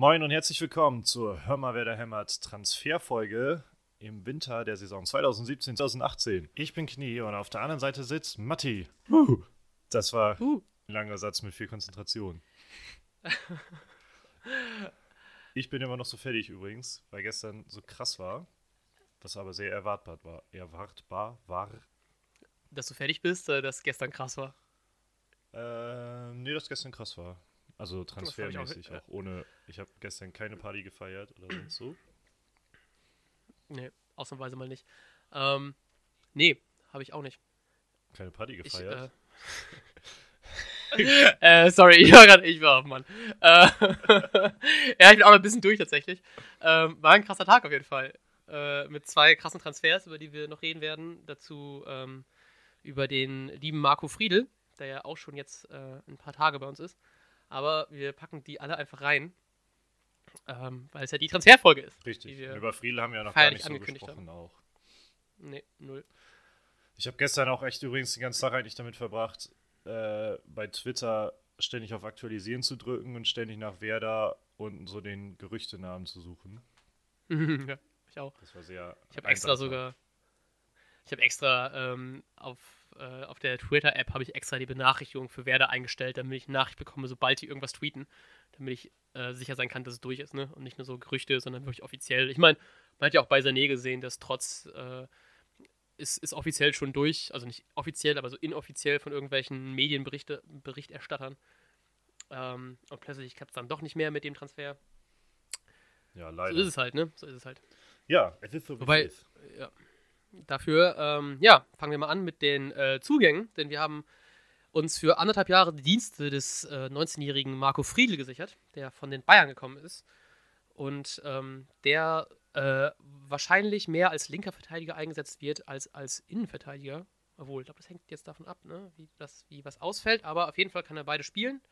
moin und herzlich willkommen zur Hör mal, wer da hämmert Transferfolge im Winter der Saison 2017-2018. Ich bin Knie und auf der anderen Seite sitzt Matti. Uh, das war Uh. ein langer Satz mit viel Konzentration. Ich bin immer noch so fertig übrigens, weil gestern so krass war, was aber sehr erwartbar war. Erwartbar war. Dass du fertig bist, dass gestern krass war. Äh, nee, das gestern krass war. Also ich auch- transfermäßig ja. auch, ohne. Ich habe gestern keine Party gefeiert oder sonst so. Nee, ausnahmsweise mal nicht. Ähm, nee, habe ich auch nicht. Keine Party Ich, gefeiert. äh, äh, sorry, ich war gerade, ich war, Mann. Äh, ja, ich bin auch noch ein bisschen durch tatsächlich. Ähm, war ein krasser Tag auf jeden Fall. Äh, mit zwei krassen Transfers, über die wir noch reden werden. Dazu ähm, über den lieben Marco Friedl, der ja auch schon jetzt äh, ein paar Tage bei uns ist. Aber wir packen die alle einfach rein. Ähm, weil es ja die Transferfolge ist. Richtig. die über Friedel haben wir ja noch gar nicht so gesprochen auch. Nee, null. Ich habe gestern auch echt übrigens den ganzen Tag eigentlich damit verbracht, äh, bei Twitter ständig auf Aktualisieren zu drücken und ständig nach Werder und so den Gerüchtenamen zu suchen. ja, ich auch. Das war sehr. Ich habe extra sogar, ich habe extra ähm, auf, äh, auf der Twitter-App habe ich extra die Benachrichtigung für Werder eingestellt, damit ich eine Nachricht bekomme, sobald die irgendwas tweeten, damit ich äh, sicher sein kann, dass es durch ist, ne? Und nicht nur so Gerüchte, sondern wirklich offiziell. Ich meine, man hat ja auch bei Sané gesehen, dass trotz äh, ist, ist offiziell schon durch, also nicht offiziell, aber so inoffiziell von irgendwelchen Medienberichte, Berichterstattern. Ähm, und plötzlich klappt es dann doch nicht mehr mit dem Transfer. Ja, So leider. ist es halt, ne? So ist es halt. Ja, es ist so wie Wobei- es ist. Ja. Dafür, ähm, ja, fangen wir mal an mit den äh, Zugängen, denn wir haben uns für anderthalb Jahre die Dienste des äh, 19-jährigen Marco Friedl gesichert, der von den Bayern gekommen ist und ähm, der äh, wahrscheinlich mehr als linker Verteidiger eingesetzt wird als als Innenverteidiger. Obwohl, ich glaube, das hängt jetzt davon ab, ne, wie, das, wie was ausfällt, aber auf jeden Fall kann er beide spielen.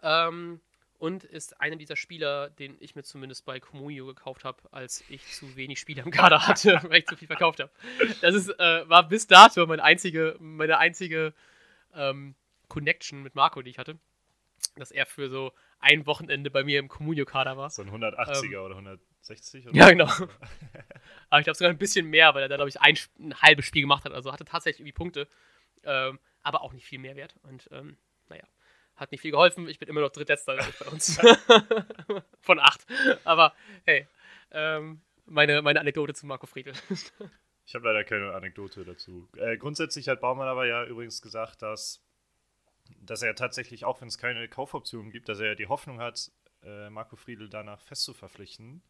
Ähm, und ist einer dieser Spieler, den ich mir zumindest bei Comunio gekauft habe, als ich zu wenig Spieler im Kader hatte, weil ich zu viel verkauft habe. Das ist, äh, war bis dato meine einzige, meine einzige ähm, Connection mit Marco, die ich hatte. Dass er für so ein Wochenende bei mir im Comunio-Kader war. So ein 180er oder 160 oder Ähm. Ja, genau. Aber ich glaube sogar ein bisschen mehr, weil er da, glaube ich, ein, ein halbes Spiel gemacht hat. Also hatte tatsächlich irgendwie Punkte. Ähm, aber auch nicht viel Mehrwert. Und ähm, naja, hat nicht viel geholfen. Ich bin immer noch drittletzter bei uns. Von acht. Aber hey, ähm, meine, meine Anekdote zu Marco Friedl. Ich habe leider keine Anekdote dazu. Äh, grundsätzlich hat Baumann aber ja übrigens gesagt, dass, dass er tatsächlich, auch wenn es keine Kaufoptionen gibt, dass er die Hoffnung hat, äh, Marco Friedl danach fest zu verpflichten.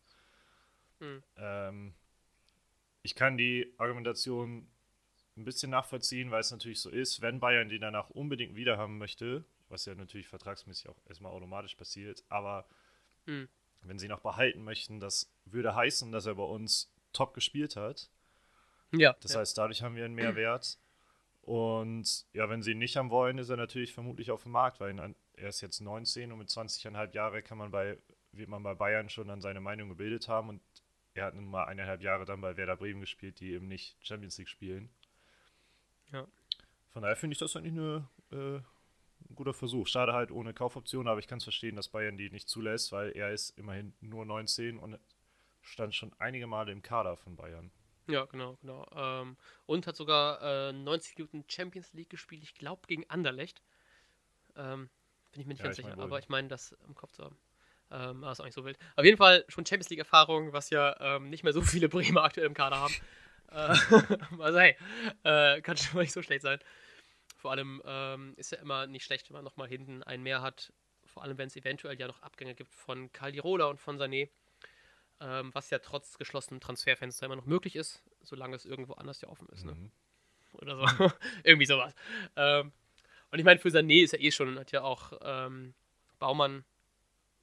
Hm. Ähm, ich kann die Argumentation ein bisschen nachvollziehen, weil es natürlich so ist, wenn Bayern den danach unbedingt wieder haben möchte, was ja natürlich vertragsmäßig auch erstmal automatisch passiert, aber Hm. wenn sie ihn noch behalten möchten, das würde heißen, dass er bei uns top gespielt hat. ja. Das ja. heißt, dadurch haben wir einen Mehrwert. Und ja, wenn sie ihn nicht haben wollen, ist er natürlich vermutlich auf dem Markt, weil ihn, er ist jetzt 19 und mit 20,5 Jahre kann man bei, wird man bei Bayern schon dann seine Meinung gebildet haben und er hat nun mal eineinhalb Jahre dann bei Werder Bremen gespielt, die eben nicht Champions League spielen. Ja. Von daher finde ich das eigentlich eine, äh, ein guter Versuch. Schade halt ohne Kaufoption, aber ich kann es verstehen, dass Bayern die nicht zulässt, weil er ist immerhin nur 19 und stand schon einige Male im Kader von Bayern. Ja, genau, genau. Ähm, und hat sogar äh, 90 Minuten Champions League gespielt, ich glaube gegen Anderlecht. Ähm, bin ich mir nicht Ja, ganz sicher, aber ich meine, das im Kopf zu haben. Ähm, aber ist auch nicht so wild. Auf jeden Fall schon Champions League-Erfahrung, was ja ähm, nicht mehr so viele Bremer aktuell im Kader haben. Äh, also hey, äh, kann schon mal nicht so schlecht sein. Vor allem ähm, ist ja immer nicht schlecht, wenn man nochmal hinten einen mehr hat. Vor allem, wenn es eventuell ja noch Abgänge gibt von Caldirola und von Sané. Ähm, was ja trotz geschlossenem Transferfenster immer noch möglich ist, solange es irgendwo anders ja offen ist. Ne? Mhm. Oder so. Irgendwie sowas. Ähm, und ich meine, für Sané ist ja eh schon, hat ja auch ähm, Baumann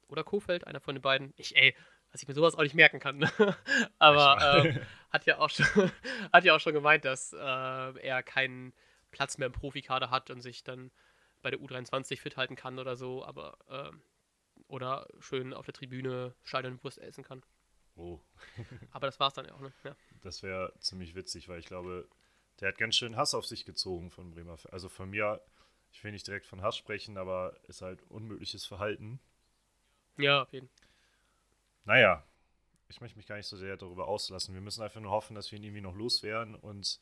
oder Kofeld, einer von den beiden. Ich, ey, dass ich mir sowas auch nicht merken kann. Ne? Aber ähm, hat, ja auch schon, hat ja auch schon gemeint, dass äh, er keinen Platz mehr im Profikader hat und sich dann bei der U23 fit halten kann oder so, aber ähm, oder schön auf der Tribüne Stadionwurst essen kann. Oh. Aber das war's dann ja auch, ne? Ja. Das wäre ziemlich witzig, weil ich glaube, der hat ganz schön Hass auf sich gezogen von Bremer. Also von mir, ich will nicht direkt von Hass sprechen, aber ist halt unmögliches Verhalten. ja, auf jeden Fall. Naja, ich möchte mich gar nicht so sehr darüber auslassen. Wir müssen einfach nur hoffen, dass wir ihn irgendwie noch loswerden und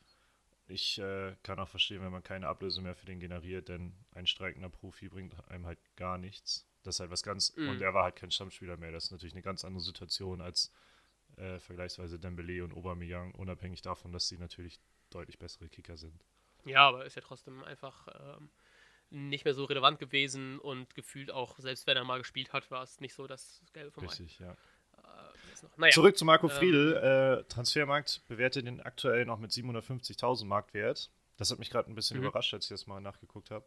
ich äh, kann auch verstehen, wenn man keine Ablöse mehr für den generiert, denn ein streikender Profi bringt einem halt gar nichts. Das ist halt was ganz. Mm. Und er war halt kein Stammspieler mehr. Das ist natürlich eine ganz andere Situation als äh, vergleichsweise Dembele und Aubameyang, unabhängig davon, dass sie natürlich deutlich bessere Kicker sind. Ja, aber ist ja trotzdem einfach ähm, nicht mehr so relevant gewesen und gefühlt auch, selbst wenn er mal gespielt hat, war es nicht so das Gelbe vom Richtig, ja. Naja. Zurück zu Marco ähm, Friedl. Äh, Transfermarkt bewertet den aktuell noch mit 750.000 Marktwert. Das hat mich gerade ein bisschen mhm. überrascht, als ich das mal nachgeguckt habe.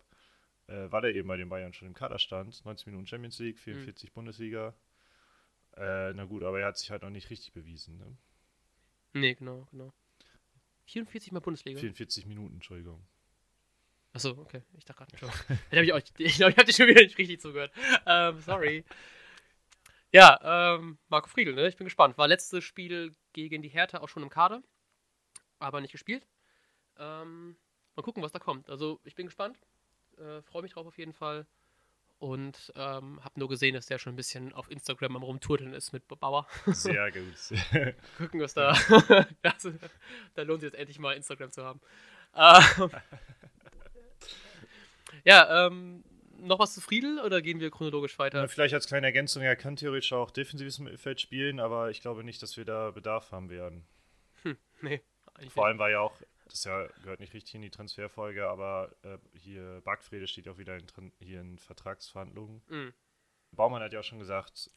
Äh, weil er eben bei den Bayern schon im Kader stand. 90 Minuten Champions League, 44 mhm. Bundesliga. Äh, na gut, aber er hat sich halt noch nicht richtig bewiesen. Ne? Nee, genau, genau. 44 mal Bundesliga? 44 Minuten, Entschuldigung. Achso, okay. Ich dachte gerade schon. ich, ich glaube, ich habe dir schon wieder nicht richtig zugehört. Ähm, sorry. Ja, ähm, Marco Friedl, ne? Ich bin gespannt. War letztes Spiel gegen die Hertha auch schon im Kader, aber nicht gespielt. Ähm, mal gucken, was da kommt. Also ich bin gespannt. Äh, Freue mich drauf auf jeden Fall. Und ähm, habe nur gesehen, dass der schon ein bisschen auf Instagram am Rumturteln ist mit Bauer. Sehr gut. gucken, was da. das, da lohnt sich jetzt endlich mal Instagram zu haben. Ähm, ja, ähm, noch was zu Friedel oder gehen wir chronologisch weiter? Ja, vielleicht als kleine Ergänzung, er kann theoretisch auch defensives Mittelfeld spielen, aber ich glaube nicht, dass wir da Bedarf haben werden. Hm, nee. Vor allem war ja auch, das ja, gehört nicht richtig in die Transferfolge, aber äh, hier Backfrede steht auch wieder in, hier in Vertragsverhandlungen. Mhm. Baumann hat ja auch schon gesagt,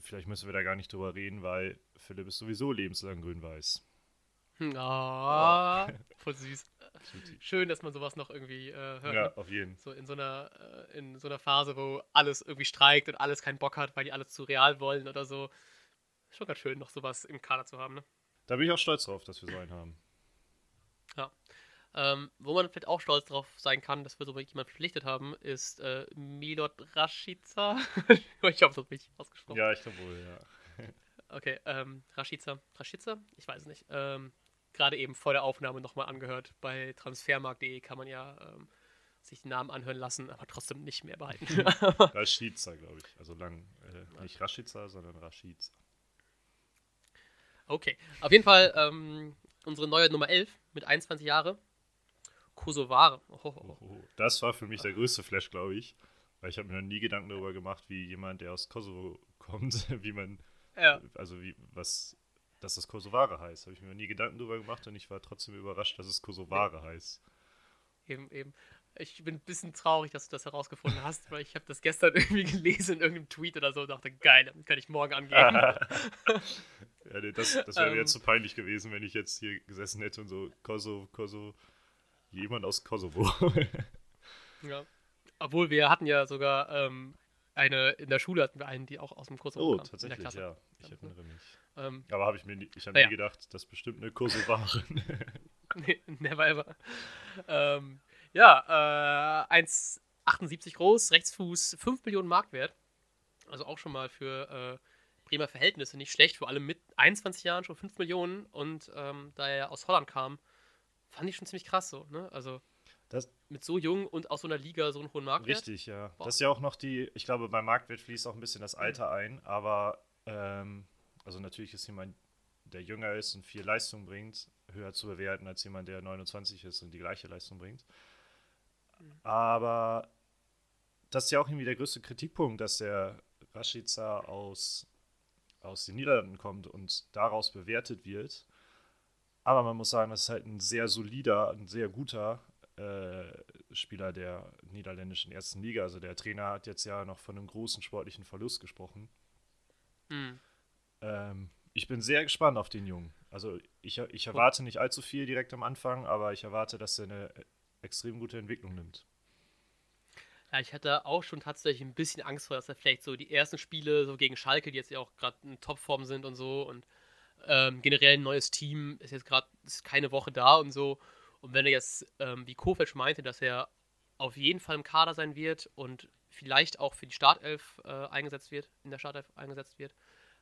vielleicht müssen wir da gar nicht drüber reden, weil Philipp ist sowieso lebenslang grün-weiß. Oh, voll süß. Schön, dass man sowas noch irgendwie äh, hört. Ja, ne? auf jeden. So in so einer äh, in so einer Phase, wo alles irgendwie streikt und alles keinen Bock hat, weil die alles zu real wollen oder so. Schon ganz schön, noch sowas im Kader zu haben, ne? Da bin ich auch stolz drauf, dass wir so einen haben. Ja. Ähm, wo man vielleicht auch stolz drauf sein kann, dass wir so jemanden verpflichtet haben, ist äh, Milot Rashica. ich habe das richtig ausgesprochen. Ja, ich glaube wohl, ja. okay, ähm, Rashica. Rashica? Ich weiß es nicht. Ähm, gerade eben vor der Aufnahme nochmal angehört. Bei transfermarkt.de kann man ja ähm, sich den Namen anhören lassen, aber trotzdem nicht mehr behalten. Rashica, glaube ich. Also lang, äh, nicht Rashica, sondern Rashica. Okay, auf jeden Fall ähm, unsere neue Nummer 11 mit 21 Jahren. Kosovare. Oh, oh, oh. Das war für mich der größte Flash, glaube ich. Weil ich habe mir noch nie Gedanken darüber gemacht, wie jemand, der aus Kosovo kommt, wie man, ja. also wie, was dass das Kosovare heißt. Habe ich mir nie Gedanken darüber gemacht und ich war trotzdem überrascht, dass es Kosovare heißt. Eben, eben. Ich bin ein bisschen traurig, dass du das herausgefunden hast, weil ich habe das gestern irgendwie gelesen in irgendeinem Tweet oder so und dachte, geil, damit kann ich morgen angehen. ja, nee, das, das wäre ähm, jetzt zu so peinlich gewesen, wenn ich jetzt hier gesessen hätte und so Kosovo, Kosovo, jemand aus Kosovo. ja. Obwohl wir hatten ja sogar ähm, eine, in der Schule hatten wir einen, die auch aus dem Kosovo oh, kam. Oh, tatsächlich, ja. Ich erinnere mich. Ähm, Aber habe ich mir nie, ich habe naja. nie gedacht, das ist bestimmt eine Kosovarin. nee, never ever. Ähm, ja, äh, 1,78 groß, Rechtsfuß, 5 Millionen Marktwert. Also auch schon mal für äh, Bremer Verhältnisse nicht schlecht, vor allem mit 21 Jahren schon 5 Millionen. Und ähm, da er aus Holland kam, fand ich schon ziemlich krass so. Ne? Also das, mit so jung und aus so einer Liga so einen hohen Marktwert. Richtig, ja. Boah. Das ist ja auch noch die, ich glaube, beim Marktwert fließt auch ein bisschen das Alter ein, aber ähm, also natürlich ist jemand, der jünger ist und viel Leistung bringt, höher zu bewerten als jemand, der 29 ist und die gleiche Leistung bringt. Aber das ist ja auch irgendwie der größte Kritikpunkt, dass der Rashica aus, aus den Niederlanden kommt und daraus bewertet wird. Aber man muss sagen, das ist halt ein sehr solider, ein sehr guter äh, Spieler der niederländischen ersten Liga. Also der Trainer hat jetzt ja noch von einem großen sportlichen Verlust gesprochen. Mhm. Ähm, ich bin sehr gespannt auf den Jungen. Also ich, ich erwarte nicht allzu viel direkt am Anfang, aber ich erwarte, dass er eine extrem gute Entwicklung nimmt. Ja, ich hatte auch schon tatsächlich ein bisschen Angst vor, dass er vielleicht so die ersten Spiele so gegen Schalke, die jetzt ja auch gerade in Topform sind und so und ähm, generell ein neues Team ist jetzt gerade keine Woche da und so. Und wenn er jetzt, ähm, wie Kofeld meinte, dass er auf jeden Fall im Kader sein wird und vielleicht auch für die Startelf äh, eingesetzt wird, in der Startelf eingesetzt wird,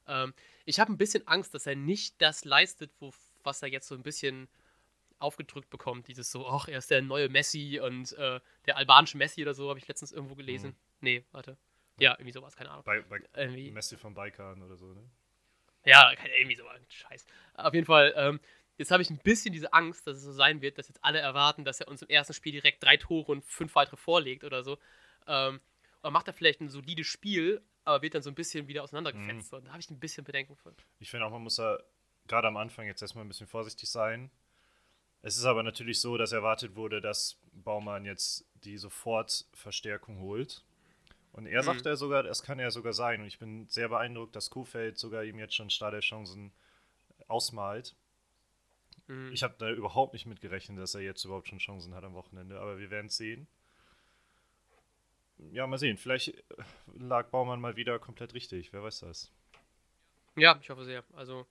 ähm, ich habe ein bisschen Angst, dass er nicht das leistet, wo, was er jetzt so ein bisschen aufgedrückt bekommt. Dieses so, ach, er ist der neue Messi und äh, der albanische Messi oder so, habe ich letztens irgendwo gelesen. Mhm. Nee, warte. Ja, irgendwie sowas, keine Ahnung. Bei, bei Irgendwie. Messi von Baikan oder so, ne? Ja, irgendwie so ein Scheiß. Auf jeden Fall, ähm, jetzt habe ich ein bisschen diese Angst, dass es so sein wird, dass jetzt alle erwarten, dass er uns im ersten Spiel direkt drei Tore und fünf weitere vorlegt oder so. Ähm, und macht er vielleicht ein solides Spiel, aber wird dann so ein bisschen wieder auseinandergefetzt. So, da habe ich ein bisschen Bedenken von. Ich finde auch, man muss da gerade am Anfang jetzt erstmal ein bisschen vorsichtig sein. Es ist aber natürlich so, dass erwartet wurde, dass Baumann jetzt die Sofortverstärkung holt. Und er Mhm. sagt er sogar, das kann er sogar sein. Und ich bin sehr beeindruckt, dass Kofeld sogar ihm jetzt schon Startelchancen ausmalt. Mhm. Ich habe da überhaupt nicht mit gerechnet, dass er jetzt überhaupt schon Chancen hat am Wochenende, aber wir werden es sehen. Ja, mal sehen. Vielleicht äh, lag Baumann mal wieder komplett richtig. Wer weiß das? Ja, ich hoffe sehr. Also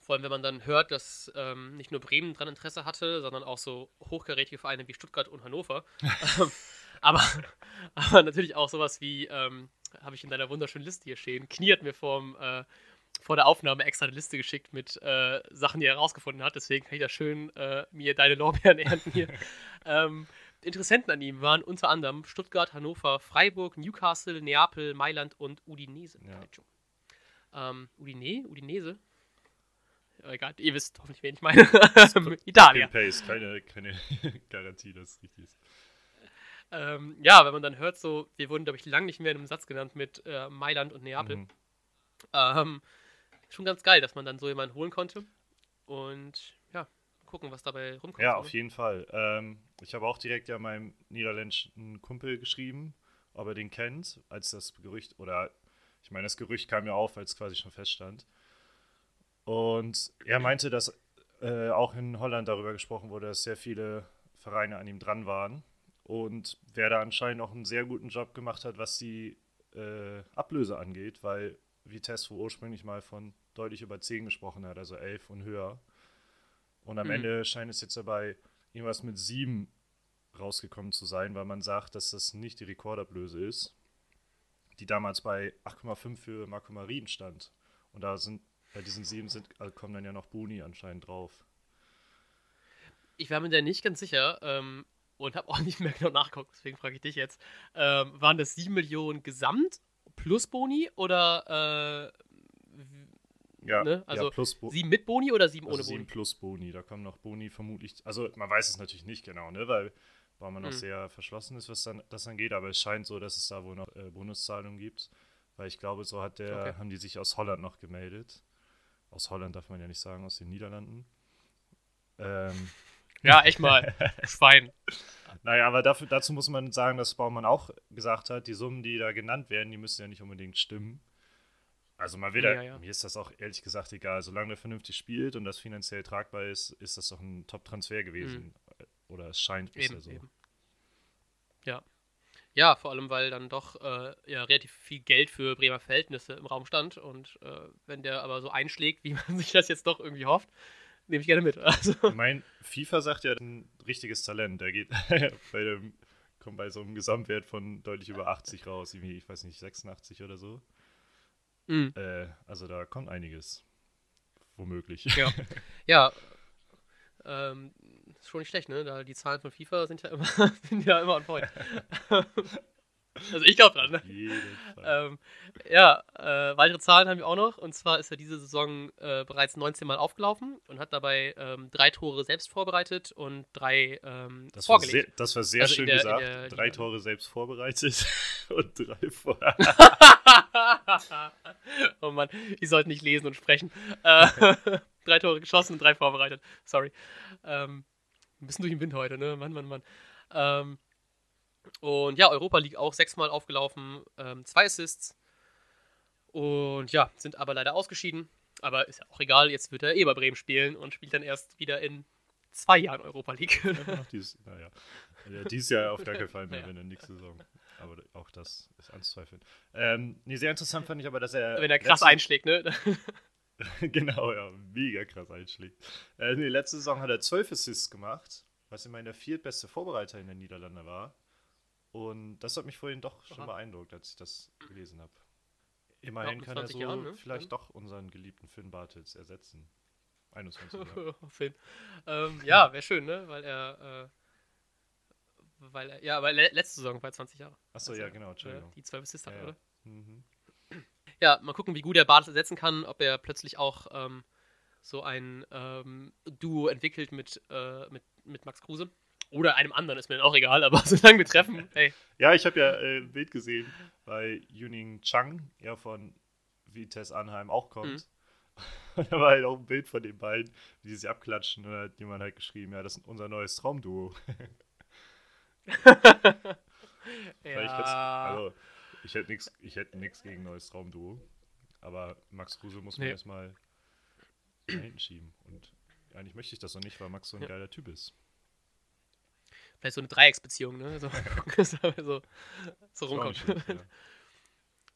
vor allem, wenn man dann hört, dass ähm, nicht nur Bremen dran Interesse hatte, sondern auch so hochkarätige Vereine wie Stuttgart und Hannover. ähm, aber, aber natürlich auch sowas wie, ähm, habe ich in deiner wunderschönen Liste hier stehen, Knie hat mir vorm, äh, vor der Aufnahme extra eine Liste geschickt mit äh, Sachen, die er herausgefunden hat. Deswegen kann ich da schön äh, mir deine Lorbeeren ernten hier. ähm, Interessenten an ihm waren unter anderem Stuttgart, Hannover, Freiburg, Newcastle, Neapel, Mailand und Udinese. Ja. Ähm, Udine? Udinese? Ja, egal, ihr wisst hoffentlich, wen ich meine. Italia. Pace, keine, keine Garantie, dass es richtig ist. Ähm, ja, wenn man dann hört, so, wir wurden, glaube ich, lang nicht mehr in einem Satz genannt mit äh, Mailand und Neapel. Mhm. Ähm, schon ganz geil, dass man dann so jemanden holen konnte. Und gucken, was dabei rumkommt. Ja, auf jeden Fall. Ähm, ich habe auch direkt ja meinem niederländischen Kumpel geschrieben, ob er den kennt, als das Gerücht, oder ich meine, das Gerücht kam ja auf, als quasi schon feststand. Und er meinte, dass äh, auch in Holland darüber gesprochen wurde, dass sehr viele Vereine an ihm dran waren. Und wer da anscheinend auch einen sehr guten Job gemacht hat, was die äh, Ablöse angeht, weil Vitesse ursprünglich mal von deutlich über 10 gesprochen hat, also 11 und höher. Und am Mhm. Ende scheint es jetzt dabei irgendwas mit 7 rausgekommen zu sein, weil man sagt, dass das nicht die Rekordablöse ist, die damals bei 8,5 für Marco Marin stand. Und da sind bei diesen 7 sind, äh, kommen dann ja noch Boni anscheinend drauf. Ich war mir da nicht ganz sicher ähm, und habe auch nicht mehr genau nachgeguckt, deswegen frage ich dich jetzt. Ähm, waren das 7 Millionen gesamt plus Boni oder äh, Ja, Ne? Also ja 7 mit Boni oder 7 also ohne 7 Boni? plus Boni. Da kommen noch Boni vermutlich. Also man weiß es natürlich nicht genau, ne? Weil, weil man noch Mhm. sehr verschlossen ist, was dann, das angeht, aber es scheint so, dass es da wohl noch äh, Bonuszahlungen gibt. Weil ich glaube, so hat der, Okay. haben die sich aus Holland noch gemeldet. Aus Holland darf man ja nicht sagen, aus den Niederlanden. Ähm, Ja, echt mal. Schwein. naja, aber dafür, dazu muss man sagen, dass Baumann auch gesagt hat, die Summen, die da genannt werden, die müssen ja nicht unbedingt stimmen. Also mal wieder, Ja, ja. mir ist das auch ehrlich gesagt egal. Solange er vernünftig spielt und das finanziell tragbar ist, ist das doch ein Top-Transfer gewesen. Oder es scheint bisher Mhm. Eben, so. eben. Ja. Ja, vor allem, weil dann doch äh, ja, relativ viel Geld für Bremer Verhältnisse im Raum stand. Und äh, wenn der aber so einschlägt, wie man sich das jetzt doch irgendwie hofft, nehme ich gerne mit. Also, Ich meine, FIFA sagt ja ein richtiges Talent. Der geht bei dem, kommt bei so einem Gesamtwert von deutlich über 80 raus. Ich weiß nicht, 86 oder so. Mh. Äh, also da kommt einiges. Womöglich. Ja. Ja. Ähm, ist schon nicht schlecht, ne? Da die Zahlen von FIFA sind ja immer, sind ja immer on point. also ich glaube dran, ne? Ähm, ja, äh, weitere Zahlen haben wir auch noch. Und zwar ist er diese Saison äh, bereits 19 Mal aufgelaufen und hat dabei ähm, drei Tore selbst vorbereitet und drei ähm, Das war, vorgelegt. sehr, das war sehr Also schön der- gesagt. der Drei. Tore selbst vorbereitet und drei vor. oh Mann, ich sollte nicht lesen und sprechen. Äh, drei Tore geschossen und drei vorbereitet. Sorry. Ähm, ein bisschen durch den Wind heute, ne? Mann, Mann, Mann. Ähm, und ja, Europa League auch sechsmal aufgelaufen, ähm, zwei Assists. Und ja, sind aber leider ausgeschieden. Aber ist ja auch egal, jetzt wird er eh bei Bremen spielen und spielt dann erst wieder in zwei Jahren Europa League. Noch dies, naja. Ja, Dieses Jahr auf keinen Fall mehr, Naja. wenn er nächste Saison. Aber auch das ist anzuzweifeln. Ähm, nee, sehr interessant fand ich aber, dass er. Wenn er krass einschlägt, ne? genau, ja, mega krass einschlägt. Äh, nee, letzte Saison hat er zwölf Assists gemacht, was immer der viertbeste Vorbereiter in der Niederlande war. Und das hat mich vorhin doch schon Aha. beeindruckt, als ich das gelesen habe. Immerhin kann er 20 so Jahren, ne? vielleicht Ja. doch unseren geliebten Finn Bartels ersetzen. 21 Jahre. Finn. Ähm, ja, wäre schön, ne? Weil er äh, weil er, ja, weil le- letzte Saison war er 20 Jahre. Achso, Also, ja, genau, Äh, Entschuldigung. die 12 Assists hat, Ja, ja. oder? Mhm. Ja, mal gucken, wie gut er Bartes ersetzen kann, ob er plötzlich auch ähm, so ein ähm, Duo entwickelt mit, äh, mit, mit Max Kruse. Oder einem anderen, ist mir dann auch egal, aber solange wir treffen, hey. Ja, ich habe ja äh, ein Bild gesehen, weil Yuning Chang ja von Vitesse Anheim auch kommt. Mhm. Und da war halt auch ein Bild von den beiden, wie sie sich abklatschen. Und da hat jemand halt geschrieben, ja, das ist unser neues Traumduo. Fand ich Ja, also, ich hätte nichts ich hätte nix gegen neues Traumduo. Aber Max Kruse muss man Nee. erstmal nach hinten schieben. Und eigentlich möchte ich das noch nicht, weil Max so ein Ja. geiler Typ ist. vielleicht so eine Dreiecksbeziehung, ne? So, so, so, rumkommt. ja.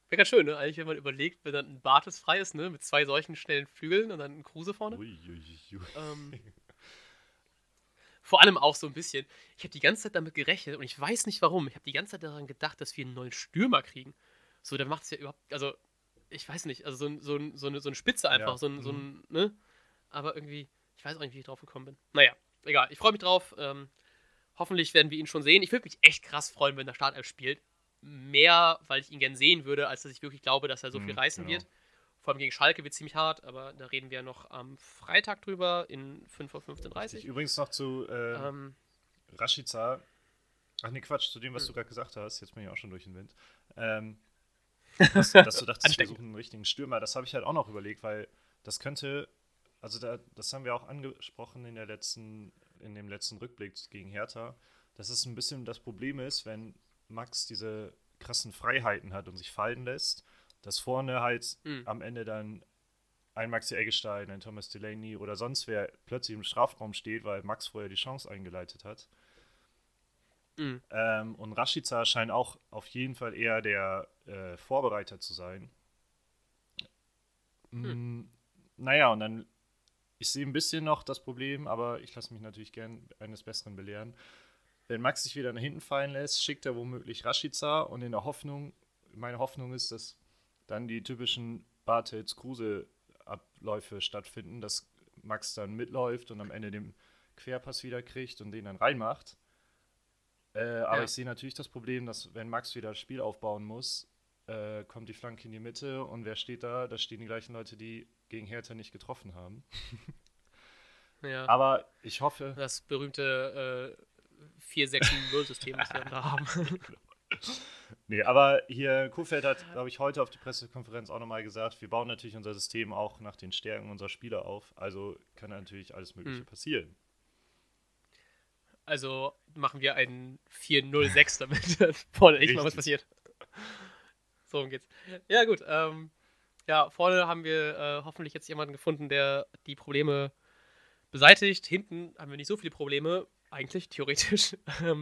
Wäre ganz schön, ne? Eigentlich, wenn man überlegt, wenn dann ein Bartes frei ist, ne? Mit zwei solchen schnellen Flügeln und dann ein Kruse vorne. Ui, ui, ui. Ähm, vor allem auch so ein bisschen. Ich habe die ganze Zeit damit gerechnet und ich weiß nicht warum. Ich habe die ganze Zeit daran gedacht, dass wir einen neuen Stürmer kriegen. So, der macht es ja überhaupt. Also, ich weiß nicht. Also, so, ein, so, ein, so, eine, so eine Spitze einfach. Ja, So, ein, so mhm. ein, ne? Aber irgendwie, ich weiß auch nicht, wie ich drauf gekommen bin. Naja, egal. Ich freue mich drauf. Ähm, hoffentlich werden wir ihn schon sehen. Ich würde mich echt krass freuen, wenn der Startelf spielt. Mehr, weil ich ihn gern sehen würde, als dass ich wirklich glaube, dass er so viel Mhm, reißen genau. wird. Vor allem gegen Schalke wird ziemlich hart, aber da reden wir ja noch am Freitag drüber in 5 Uhr 15.30 Übrigens noch zu äh, Ähm, Rashica. Ach nee, Quatsch, zu dem, was Hm. du gerade gesagt hast. Jetzt bin ich auch schon durch den Wind. Ähm, dass, dass du dachtest, wir suchen einen richtigen Stürmer. Das habe ich halt auch noch überlegt, weil das könnte, also da, das haben wir auch angesprochen in der letzten, in dem letzten Rückblick gegen Hertha, dass es ein bisschen das Problem ist, wenn Max diese krassen Freiheiten hat und sich fallen lässt, dass vorne halt Mhm. am Ende dann ein Maxi Eggestein, ein Thomas Delaney oder sonst wer plötzlich im Strafraum steht, weil Max vorher die Chance eingeleitet hat. mh, Ähm, und Rashica scheint auch auf jeden Fall eher der äh, Vorbereiter zu sein. Mm, Naja, und dann, ich sehe ein bisschen noch das Problem, aber ich lasse mich natürlich gern eines Besseren belehren. Wenn Max sich wieder nach hinten fallen lässt, schickt er womöglich Rashica und in der Hoffnung, meine Hoffnung ist, dass dann die typischen Bartels-Kruse-Abläufe stattfinden, dass Max dann mitläuft und am Ende den Querpass wieder kriegt und den dann reinmacht. Äh, aber Ja. ich sehe natürlich das Problem, dass wenn Max wieder das Spiel aufbauen muss, äh, kommt die Flanke in die Mitte und wer steht da? Da stehen die gleichen Leute, die gegen Hertha nicht getroffen haben. ja. Aber ich hoffe, das berühmte äh, 4-6-0-System, das wir da haben. Nee, aber hier Kofeld hat, glaube ich, heute auf die Pressekonferenz auch nochmal gesagt, wir bauen natürlich unser System auch nach den Stärken unserer Spieler auf. Also kann natürlich alles Mögliche Mhm. passieren. Also machen wir einen 4-0-6 damit, vorne echt mal was Richtig. passiert. So rum geht's. Ja, gut. Ähm, ja, vorne haben wir äh, hoffentlich jetzt jemanden gefunden, der die Probleme beseitigt. Hinten haben wir nicht so viele Probleme, eigentlich, theoretisch.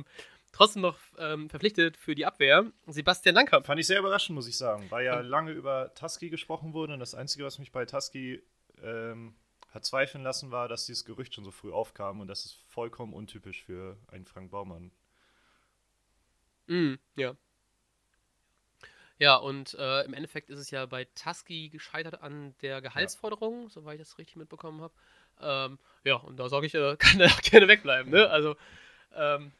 Trotzdem noch ähm, verpflichtet für die Abwehr Sebastian Langkamp. Fand ich sehr überraschend, muss ich sagen, weil ja Ähm. lange über Tusky gesprochen wurde und das Einzige, was mich bei Tusky ähm, hat zweifeln lassen, war, dass dieses Gerücht schon so früh aufkam und das ist vollkommen untypisch für einen Frank Baumann. Mm, ja. Ja, und äh, im Endeffekt ist es ja bei Tusky gescheitert an der Gehaltsforderung, soweit ich das richtig mitbekommen habe. Ähm, ja, und da sage ich, äh, kann er auch gerne wegbleiben. Ne? Also, ähm,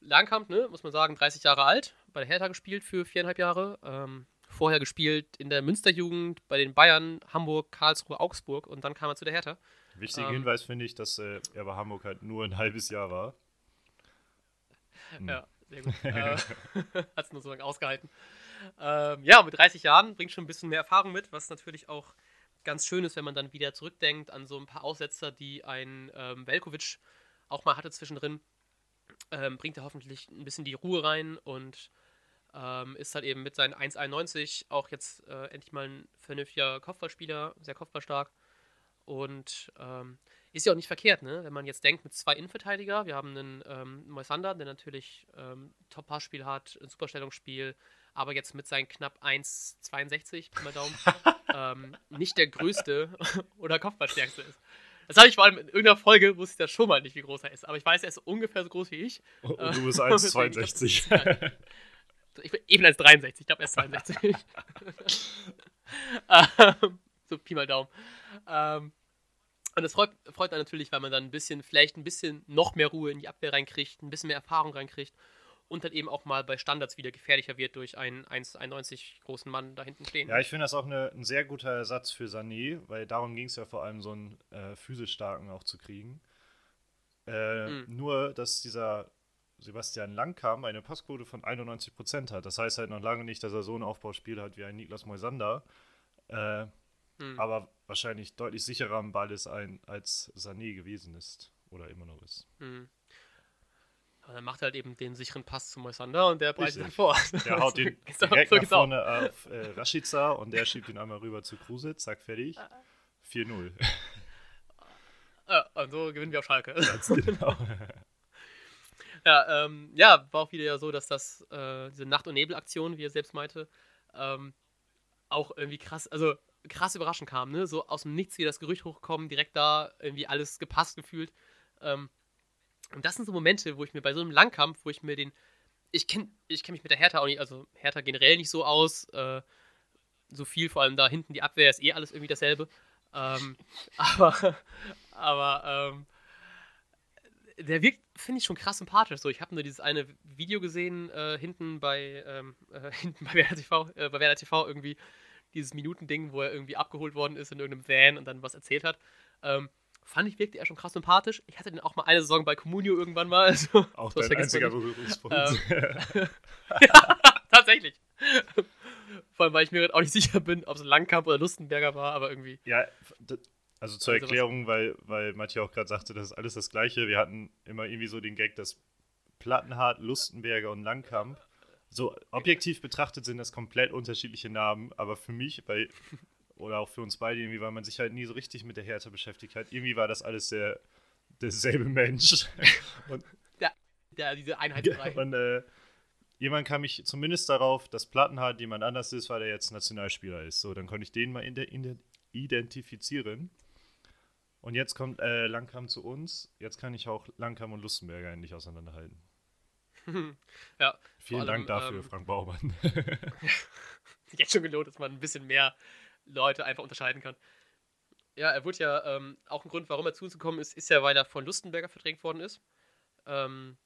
Langkamp, ne, muss man sagen, 30 Jahre alt, bei der Hertha gespielt für viereinhalb Jahre. Ähm, vorher gespielt in der Münsterjugend, bei den Bayern, Hamburg, Karlsruhe, Augsburg und dann kam er zu der Hertha. Wichtiger Ähm. Hinweis finde ich, dass äh, er bei Hamburg halt nur ein halbes Jahr war. Hm. Ja, sehr gut. äh, Hat es nur so lange ausgehalten. Ähm, ja, mit 30 Jahren bringt schon ein bisschen mehr Erfahrung mit, was natürlich auch ganz schön ist, wenn man dann wieder zurückdenkt an so ein paar Aussetzer, die ein ähm, Velkovic auch mal hatte zwischendrin. Ähm, bringt er hoffentlich ein bisschen die Ruhe rein und ähm, ist halt eben mit seinen 1,91 auch jetzt äh, endlich mal ein vernünftiger Kopfballspieler, sehr kopfballstark. Und ähm, ist ja auch nicht verkehrt, ne? wenn man jetzt denkt mit zwei Innenverteidiger. Wir haben einen ähm, Moisander, der natürlich ähm, Top-Passspiel hat, ein Superstellungsspiel, aber jetzt mit seinen knapp 1,62, Pi mal Daumen, ähm, nicht der größte oder Kopfballstärkste ist. Das habe ich vor allem in irgendeiner Folge, wusste ich das schon mal nicht, wie groß er ist. Aber ich weiß, er ist ungefähr so groß wie ich. Und Äh, du bist deswegen, ich 1,62. Ich bin eben als 63, ich glaube, er ist 62. ähm, so Pi mal Daumen. Ähm, und das freut, freut einen natürlich, weil man dann ein bisschen, vielleicht ein bisschen noch mehr Ruhe in die Abwehr reinkriegt, ein bisschen mehr Erfahrung reinkriegt. Und dann eben auch mal bei Standards wieder gefährlicher wird durch einen 1,91 großen Mann da hinten stehen. Ja, ich finde das auch eine, ein sehr guter Ersatz für Sané, weil darum ging es ja vor allem, so einen äh, physisch starken auch zu kriegen. Äh, mhm. Nur, dass dieser Sebastian Langkamp eine Passquote von 91% hat. Das heißt halt noch lange nicht, dass er so ein Aufbauspiel hat wie ein Niklas Moisander. Äh, mhm. Aber wahrscheinlich deutlich sicherer am Ball ist, ein, als Sané gewesen ist oder immer noch ist. Mhm. Aber dann macht er halt eben den sicheren Pass zu Moisander und der breitet dann vor. Der haut den direkt nach vorne auf äh, Rashica und der schiebt ihn einmal rüber zu Kruse, zack, fertig. 4-0. Ja, und so gewinnen wir auf Schalke. Ganz genau. ja, ähm, ja, war auch wieder so, dass das, äh, diese Nacht- und Nebel-Aktion, wie er selbst meinte, ähm, auch irgendwie krass, also krass überraschend kam, ne? So aus dem Nichts hier das Gerücht hochkommen, direkt da irgendwie alles gepasst gefühlt. Ähm, und das sind so Momente, wo ich mir bei so einem Langkampf, wo ich mir den. Ich kenne ich kenn mich mit der Hertha auch nicht, also Hertha generell nicht so aus. Äh, so viel, vor allem da hinten die Abwehr ist eh alles irgendwie dasselbe. Ähm, aber aber ähm, der wirkt, finde ich, schon krass sympathisch. So, ich habe nur dieses eine Video gesehen, äh, hinten bei ähm, äh, hinten bei Werder TV, äh, bei Werder TV irgendwie dieses Minutending, wo er irgendwie abgeholt worden ist in irgendeinem Van und dann was erzählt hat. Ähm, fand ich, wirkte er schon krass sympathisch. Ich hatte den auch mal eine Saison bei Comunio irgendwann mal. Also, auch dein einziger Berührungspunkt. Ähm, ja, tatsächlich. Vor allem, weil ich mir auch nicht sicher bin, ob es Langkamp oder Lustenberger war, aber irgendwie. Ja, also zur Erklärung, weil, weil Matthias auch gerade sagte, das ist alles das Gleiche. Wir hatten immer irgendwie so den Gag, dass Plattenhardt, Lustenberger und Langkamp, so objektiv betrachtet sind das komplett unterschiedliche Namen, aber für mich, weil oder auch für uns beide irgendwie, weil man sich halt nie so richtig mit der Hertha beschäftigt hat. Irgendwie war das alles der, derselbe Mensch. und, ja, ja, diese Einheitsbrei. Und äh, jemand kam mich zumindest darauf, dass Plattenhardt jemand anders ist, weil er jetzt Nationalspieler ist. So, dann konnte ich den mal in der, in der identifizieren. Und jetzt kommt äh, Langkamp zu uns. Jetzt kann ich auch Langkamp und Lustenberger endlich auseinanderhalten. ja. Vielen allem, Dank dafür, ähm, Frank Baumann. jetzt schon gelohnt, dass man ein bisschen mehr Leute einfach unterscheiden kann. Ja, er wurde ja, ähm, auch ein Grund, warum er zu uns gekommen ist, ist ja, weil er von Lustenberger verdrängt worden ist. Ähm,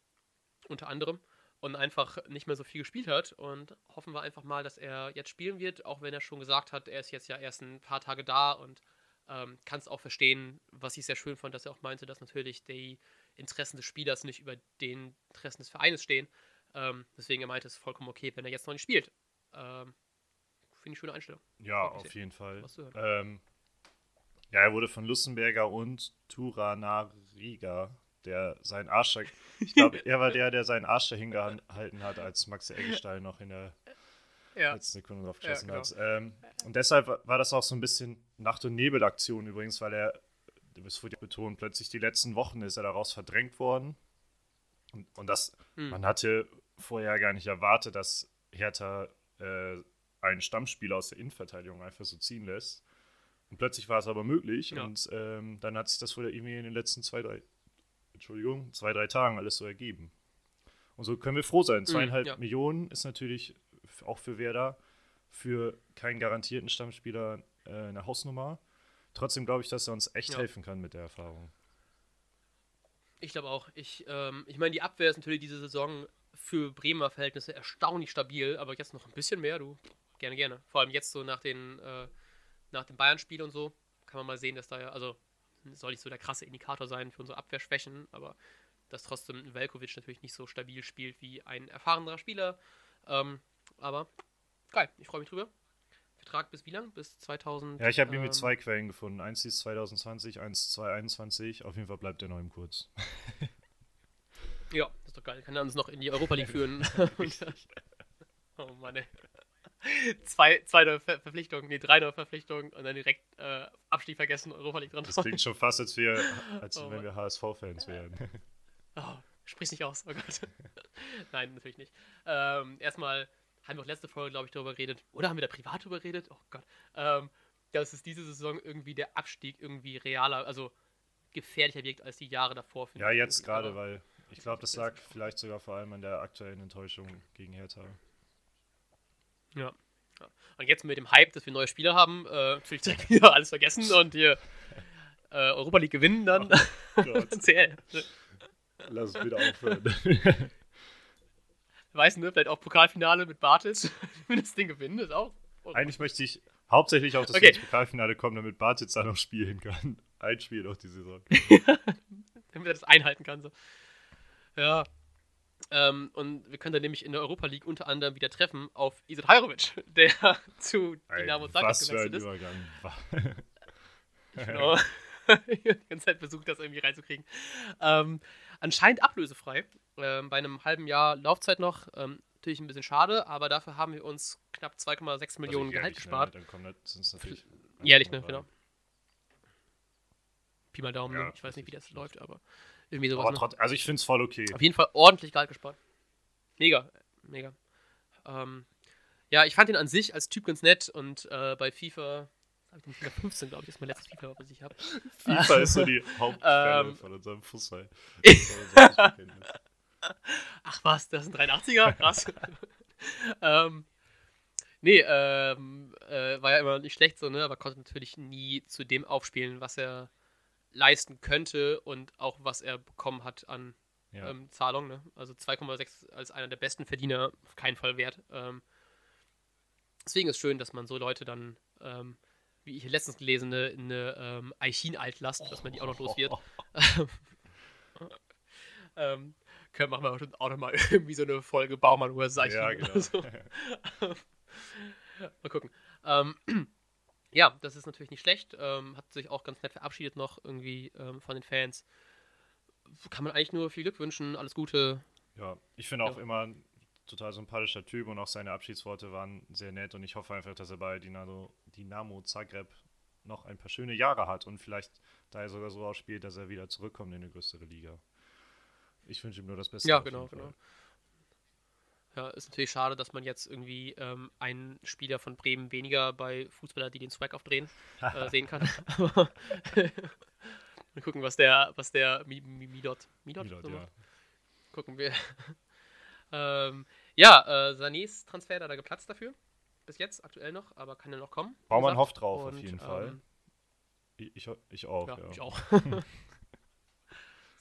unter anderem. Und einfach nicht mehr so viel gespielt hat. Und hoffen wir einfach mal, dass er jetzt spielen wird, auch wenn er schon gesagt hat, er ist jetzt ja erst ein paar Tage da und ähm, kann es auch verstehen, was ich sehr schön fand, dass er auch meinte, dass natürlich die Interessen des Spielers nicht über den Interessen des Vereines stehen. Ähm, deswegen er meinte, es ist vollkommen okay, wenn er jetzt noch nicht spielt. Ähm, Finde ich schöne Einstellung. Ja, auf sehen. jeden Fall. Ähm, ja, er wurde von Lustenberger und Turanariga, der seinen Arsch, ich glaube, er war der, der seinen Arsch dahin gehalten hat, als Max Eggestein noch in der ja. letzten Sekunde drauf geschossen ja, genau. hat. Ähm, und deshalb war das auch so ein bisschen Nacht- und Nebelaktion übrigens, weil er, das wurde betont, plötzlich die letzten Wochen ist er daraus verdrängt worden. Und, und das, hm. man hatte vorher gar nicht erwartet, dass Hertha äh, einen Stammspieler aus der Innenverteidigung einfach so ziehen lässt. Und plötzlich war es aber möglich ja. und ähm, dann hat sich das wohl irgendwie in den letzten zwei, drei, Entschuldigung, zwei, drei Tagen alles so ergeben. Und so können wir froh sein. Mhm, Zweieinhalb ja. Millionen ist natürlich auch für Werder für keinen garantierten Stammspieler äh, eine Hausnummer. Trotzdem glaube ich, dass er uns echt ja. helfen kann mit der Erfahrung. Ich glaube auch. Ich, ähm, ich meine, die Abwehr ist natürlich diese Saison für Bremer Verhältnisse erstaunlich stabil, aber jetzt noch ein bisschen mehr, du. Gerne, gerne. Vor allem jetzt so nach, den, äh, nach dem Bayern-Spiel und so kann man mal sehen, dass da ja, also soll nicht so der krasse Indikator sein für unsere Abwehrschwächen, aber dass trotzdem Velkovic natürlich nicht so stabil spielt wie ein erfahrener Spieler. Ähm, aber geil, ich freue mich drüber. Vertrag bis wie lang? Bis 2000? Ja, ich habe ähm, mit zwei Quellen gefunden. Eins ist 2020, eins 2021. Auf jeden Fall bleibt der noch im Kurz. ja, das ist doch geil. Kann er uns noch in die Europa League führen. oh Mann, ey zwei, zwei neue Ver Verpflichtungen, nee, drei neue Verpflichtungen und dann direkt äh, Abstieg vergessen, Europa League dran. Das klingt schon fast, als, wir, als oh, wenn wir HSV-Fans wären. Oh, sprich's nicht aus, oh Gott. Nein, natürlich nicht. Ähm, erstmal haben wir auch letzte Folge, glaube ich, darüber geredet. Oder haben wir da privat darüber geredet? Oh Gott. Ähm, dass es diese Saison irgendwie der Abstieg irgendwie realer, also gefährlicher wirkt als die Jahre davor. Ja, jetzt gerade, weil ich glaube, das lag vielleicht sogar vor allem an der aktuellen Enttäuschung gegen Hertha. Ja. ja. Und jetzt mit dem Hype, dass wir neue Spieler haben, äh, natürlich direkt wieder alles vergessen und hier äh, Europa League gewinnen, dann oh, CL. Lass es wieder aufhören. weiß nicht, vielleicht auch Pokalfinale mit Bartels, wenn das Ding gewinnen, ist auch. Eigentlich möchte ich hauptsächlich auch, dass Okay. Pokalfinale kommen, damit Bartitz da noch spielen kann. Ein Spiel noch die Saison. damit er das einhalten kann. So. Ja. Ähm, und wir können dann nämlich in der Europa League unter anderem wieder treffen auf Isat Hajrovic, der zu Dynamo Zagreb gewechselt ist. Übergang. Genau. die ganze Zeit versucht, das irgendwie reinzukriegen. Ähm, anscheinend ablösefrei. Ähm, bei einem halben Jahr Laufzeit noch. Ähm, natürlich ein bisschen schade, aber dafür haben wir uns knapp 2,6 Millionen Also Gehalt jährlich, gespart. Ne? Dann kommen das natürlich Jährlich, ne? 1,3. Genau. Pi mal Daumen, Ja, ne? Ich weiß nicht, wie das läuft, aber irgendwie sowas. Aber ne? trotz, also ich finde es voll okay. Auf jeden Fall ordentlich Gehalt gespart. Mega, mega. Ähm, ja, ich fand ihn an sich als Typ ganz nett und äh, bei FIFA, hab ich den FIFA 15, glaube ich, ist mein letztes FIFA, was ich habe. FIFA ist so die Hauptquelle Ähm. von unserem Fußball. Ach was, das ist ein 83er? Krass. ähm, nee, ähm, äh, war ja immer nicht schlecht so, ne? Aber konnte natürlich nie zu dem aufspielen, was er leisten könnte und auch was er bekommen hat an ja. ähm, Zahlung. Ne? Also 2,6 als einer der besten Verdiener auf keinen Fall wert. Ähm, deswegen ist schön, dass man so Leute dann, ähm, wie ich letztens gelesene, in eine ähm, Eichin-Altlast, dass man die auch noch los wird. ähm, können machen wir auch noch mal irgendwie so eine Folge Baumann über Eichin ja, oder genau. so. Mal gucken. Ähm, ja, das ist natürlich nicht schlecht. Ähm, hat sich auch ganz nett verabschiedet noch irgendwie ähm, von den Fans. Kann man eigentlich nur viel Glück wünschen, alles Gute. Ja, ich finde auch Ja. immer ein total sympathischer Typ und auch seine Abschiedsworte waren sehr nett und ich hoffe einfach, dass er bei Dinamo, Dinamo Zagreb noch ein paar schöne Jahre hat und vielleicht da er sogar so ausspielt, dass er wieder zurückkommt in eine größere Liga. Ich wünsche ihm nur das Beste. Ja, genau, genau. Ja, ist natürlich schade, dass man jetzt irgendwie ähm, einen Spieler von Bremen weniger bei Fußballer, die den Swag aufdrehen, äh, sehen kann. Aber Mal gucken, was der, was der Mi- Mi- Midot, Midot, so ja. macht. Gucken wir. ähm, ja, äh, Sanés Transfer hat er geplatzt dafür. Bis jetzt, aktuell noch, aber kann ja noch kommen. Baumann hofft drauf, auf Und, jeden Fall. ähm, Ich, ich, ich auch, ja, ja. ich auch.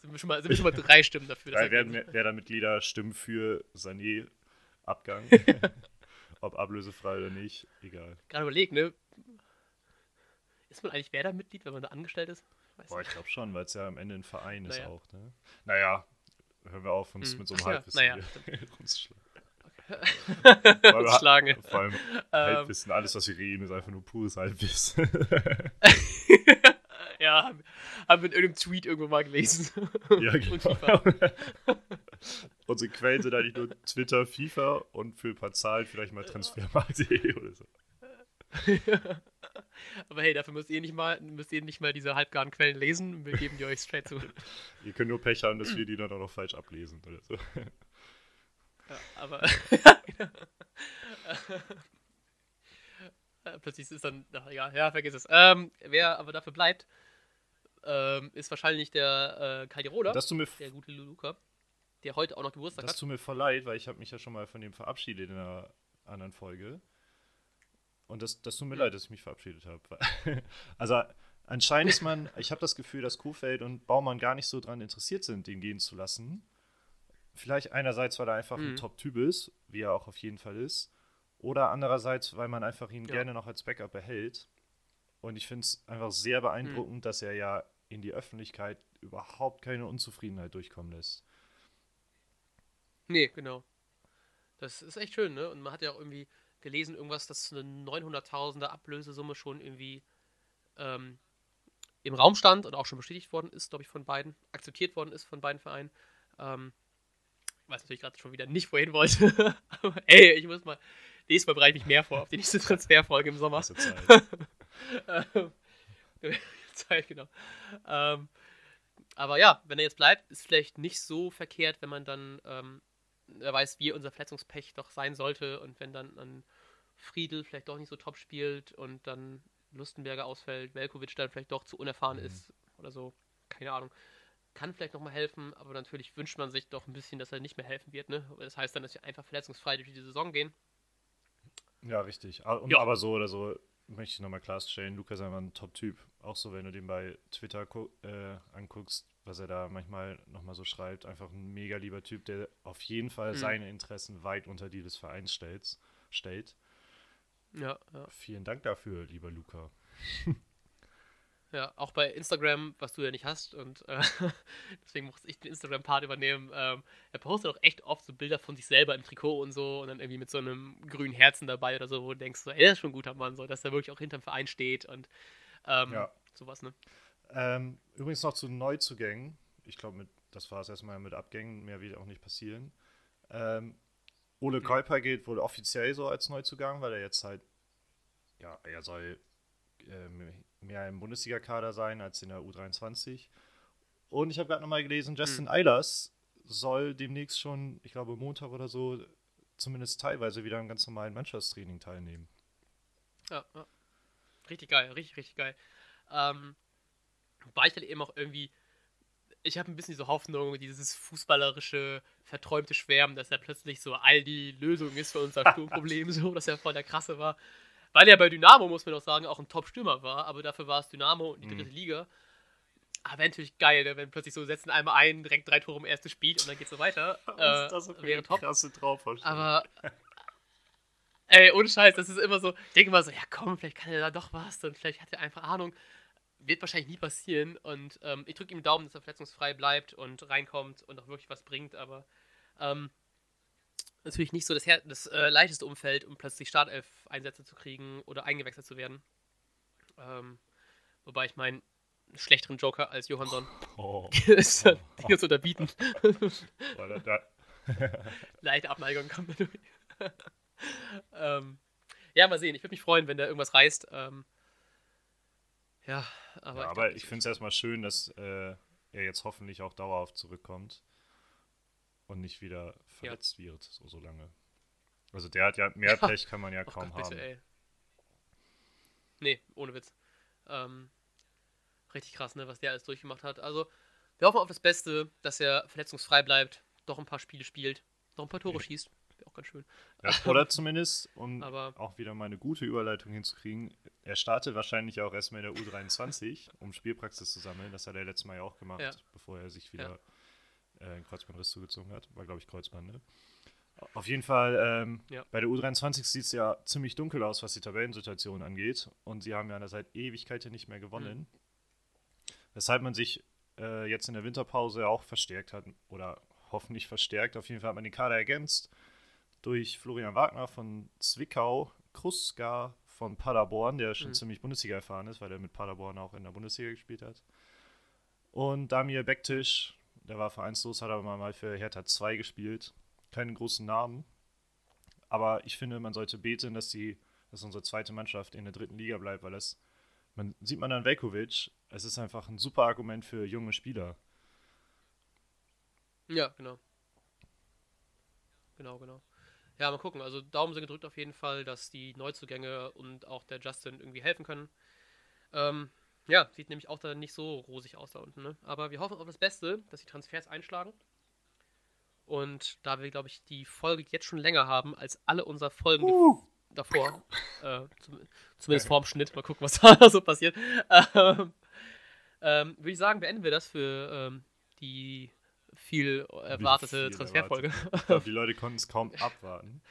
sind, wir schon mal, sind wir schon mal drei Stimmen dafür. Drei werden Ergebnis. Werder-Mitglieder stimmen für Sané Abgang. Ob ablösefrei oder nicht, egal. gerade überlegt, ne? Ist man eigentlich Werder-Mitglied, wenn man da angestellt ist? Weiß Boah, ich glaube schon, weil es ja am Ende ein Verein ist Naja. auch. Ne? Naja, hören wir auf, uns Hm. mit so einem Ach ja, Halbwissen naja, rumzuschlagen. Schlagen. Vor allem Ähm, Halbwissen, alles, was wir reden, ist einfach nur pures Halbwissen. ja, haben, haben wir in irgendeinem Tweet irgendwo mal gelesen. ja, genau. Unsere Quellen sind eigentlich nur Twitter, FIFA und für ein paar Zahlen vielleicht mal Transfermarkt.de oder so. Aber hey, dafür müsst ihr nicht mal, müsst ihr nicht mal diese halbgaren Quellen lesen. Wir geben die euch straight zu. Ihr könnt nur Pech haben, dass wir die dann auch noch falsch ablesen oder so. Ja, aber plötzlich ist dann, ach, egal, ja, vergiss es. Ähm, wer aber dafür bleibt, ähm, ist wahrscheinlich der äh, Das mir, der gute Luca, der heute auch noch Geburtstag das hat. tut mir voll leid, weil ich habe mich ja schon mal von dem verabschiedet in einer anderen Folge. Und das, das tut mir leid, dass ich mich verabschiedet habe. also anscheinend ist man, ich habe das Gefühl, dass Kuhfeld und Baumann gar nicht so dran interessiert sind, den gehen zu lassen. Vielleicht einerseits, weil er einfach ein Mhm. Top-Typ ist, wie er auch auf jeden Fall ist. Oder andererseits, weil man einfach ihn Ja. gerne noch als Backup behält. Und ich finde es einfach sehr Mhm. beeindruckend, dass er ja in die Öffentlichkeit überhaupt keine Unzufriedenheit durchkommen lässt. Nee, genau. Das ist echt schön, ne? Und man hat ja auch irgendwie gelesen, irgendwas, dass eine 900.000er Ablösesumme schon irgendwie ähm, im Raum stand und auch schon bestätigt worden ist, glaube ich, von beiden, akzeptiert worden ist von beiden Vereinen. Ähm, weiß natürlich gerade schon wieder nicht, wohin wollte. Aber ey, ich muss mal, nächstes Mal bereite ich mich mehr vor auf die nächste Transferfolge im Sommer. Ähm, Zeit, genau. Ähm, aber ja, wenn er jetzt bleibt, ist vielleicht nicht so verkehrt, wenn man dann, ähm, wer weiß, wie unser Verletzungspech doch sein sollte und wenn dann ein Friedel vielleicht doch nicht so top spielt und dann Lustenberger ausfällt, Velkovic dann vielleicht doch zu unerfahren Mhm. ist oder so, keine Ahnung. Kann vielleicht nochmal helfen, aber natürlich wünscht man sich doch ein bisschen, dass er nicht mehr helfen wird, ne? Das heißt dann, dass wir einfach verletzungsfrei durch die Saison gehen. Ja, richtig. A- Und Ja. aber so oder so möchte ich nochmal klarstellen, Lukas ist einfach ein Top-Typ. Auch so, wenn du den bei Twitter äh, anguckst, was er da manchmal nochmal so schreibt. Einfach ein mega lieber Typ, der auf jeden Fall Mhm. seine Interessen weit unter die des Vereins stellt. stellt. Ja, ja. Vielen Dank dafür, lieber Luca. Ja, auch bei Instagram, was du ja nicht hast und äh, deswegen musste ich den Instagram-Part übernehmen. Ähm, er postet auch echt oft so Bilder von sich selber im Trikot und so und dann irgendwie mit so einem grünen Herzen dabei oder so, wo du denkst, so, ey, das ist schon ein guter Mann, so, dass er wirklich auch hinterm Verein steht und ähm, Ja. sowas, ne? Ähm, übrigens noch zu Neuzugängen. Ich glaube, das war es erstmal mit Abgängen. Mehr wird auch nicht passieren. Ähm, Ole Mhm. Kuiper gilt wohl offiziell so als Neuzugang, weil er jetzt halt, ja, er soll ähm, mehr im Bundesliga-Kader sein als in der U23. Und ich habe gerade nochmal gelesen, Justin Eilers soll demnächst schon, ich glaube Montag oder so, zumindest teilweise wieder am ganz normalen Mannschaftstraining teilnehmen. Ja, ja. Richtig geil, richtig, richtig geil. Ähm, wobei ich halt eben auch irgendwie, ich habe ein bisschen diese Hoffnung, dieses fußballerische, verträumte Schwärmen, dass er plötzlich so all die Lösung ist für unser Sturmproblem, so, dass er voll der Krasse war. Weil er bei Dynamo, muss man doch sagen, auch ein Top-Stürmer war, aber dafür war es Dynamo und die Mhm. dritte Liga. Aber wäre natürlich geil, ne, wenn plötzlich so setzen einmal ein, direkt drei Tore im ersten Spiel und dann geht's so weiter. Äh, wäre top. krasse Traumvorstellung. Aber, ey, ohne Scheiß, das ist immer so, ich denke immer so, ja komm, vielleicht kann er da doch was und vielleicht hat er einfach Ahnung. Wird wahrscheinlich nie passieren und ähm, ich drücke ihm Daumen, dass er verletzungsfrei bleibt und reinkommt und auch wirklich was bringt, aber ähm, natürlich nicht so das, das äh, leichteste Umfeld, um plötzlich Startelf-Einsätze zu kriegen oder eingewechselt zu werden. Ähm, wobei ich meinen schlechteren Joker als Johansson oh. ist äh, Dinge zu unterbieten. Da, da, leichte Abneigung kommt dadurch. ähm, ja, mal sehen. Ich würde mich freuen, wenn der irgendwas reißt. Ähm, ja, aber. ja, ich aber ich finde es erstmal schön, dass äh, er jetzt hoffentlich auch dauerhaft zurückkommt und nicht wieder verletzt wird, so, so lange. Also der hat ja, mehr Ja. Pech kann man ja oh kaum Gott, bitte, haben. ey. Nee, ohne Witz. Ähm, richtig krass, ne, was der alles durchgemacht hat. Also, wir hoffen auf das Beste, dass er verletzungsfrei bleibt, doch ein paar Spiele spielt, noch ein paar Tore Ja. schießt. Wäre auch ganz schön. Ja, oder zumindest, um Aber- auch wieder mal eine gute Überleitung hinzukriegen, er startet wahrscheinlich auch erstmal in der U23, um Spielpraxis zu sammeln. Das hat er letztes Mal ja auch gemacht, Ja. bevor er sich wieder äh, einen Kreuzbandriss zugezogen hat. War, glaube ich, Kreuzband, ne? Auf jeden Fall, ähm, Ja. bei der U23 sieht es ja ziemlich dunkel aus, was die Tabellensituation angeht. Und sie haben ja seit Ewigkeiten nicht mehr gewonnen. Mhm. Weshalb man sich äh, jetzt in der Winterpause auch verstärkt hat oder hoffentlich verstärkt. Auf jeden Fall hat man den Kader ergänzt durch Florian Wagner von Zwickau, Kruska von Paderborn, der schon Mhm. ziemlich Bundesliga erfahren ist, weil er mit Paderborn auch in der Bundesliga gespielt hat. Und Damir Bektisch, der war vereinslos, hat aber mal für Hertha 2 gespielt. Keine großen Namen. Aber ich finde, man sollte beten, dass, die, dass unsere zweite Mannschaft in der dritten Liga bleibt, weil das, man sieht man an Velkovic, es ist einfach ein super Argument für junge Spieler. Ja, genau. Genau, genau. Ja, mal gucken. Also Daumen sind gedrückt auf jeden Fall, dass die Neuzugänge und auch der Justin irgendwie helfen können. Ähm, ja, sieht nämlich auch da nicht so rosig aus da unten. Ne? Aber wir hoffen auf das Beste, dass die Transfers einschlagen. Und da wir, glaube ich, die Folge jetzt schon länger haben als alle unsere Folgen Uh. davor, äh, zum, zumindest vorm Schnitt, mal gucken, was da so passiert, ähm, ähm, würde ich sagen, beenden wir das für ähm, die viel erwartete viel Transferfolge. Ich glaube, die Leute konnten es kaum abwarten.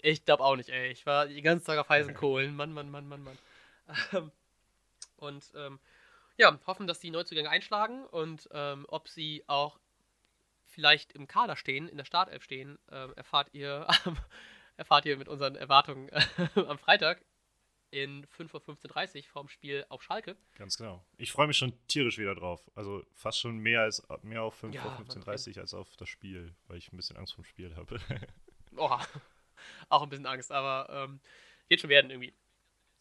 Ich glaube auch nicht, ey. Ich war die ganze Tag auf heißen Kohlen. Mann, Mann, Mann, Mann, Mann. Und ähm, ja, hoffen, dass die Neuzugänge einschlagen und ähm, ob sie auch vielleicht im Kader stehen, in der Startelf stehen, ähm, erfahrt ihr erfahrt ihr mit unseren Erwartungen am Freitag in 5.15.30 Uhr vorm Spiel auf Schalke. Ganz genau. Ich freue mich schon tierisch wieder drauf. Also fast schon mehr als mehr auf 5 Ja, 15.30 als auf das Spiel, weil ich ein bisschen Angst vom Spiel habe. Oha, auch ein bisschen Angst, aber ähm, wird schon werden irgendwie.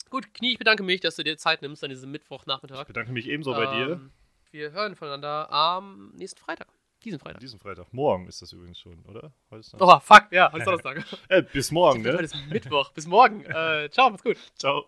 Gut, Knie, ich bedanke mich, dass du dir Zeit nimmst an diesem Mittwochnachmittag. Ich bedanke mich ebenso bei dir. Ähm, Wir hören voneinander am nächsten Freitag. Diesen Freitag. diesem Freitag. Morgen ist das übrigens schon, oder? Heute ist Oh, fuck, ja, heute ist Donnerstag. äh, bis morgen, Heute ne? ist Mittwoch. Bis morgen. Äh, ciao, macht's gut. Ciao.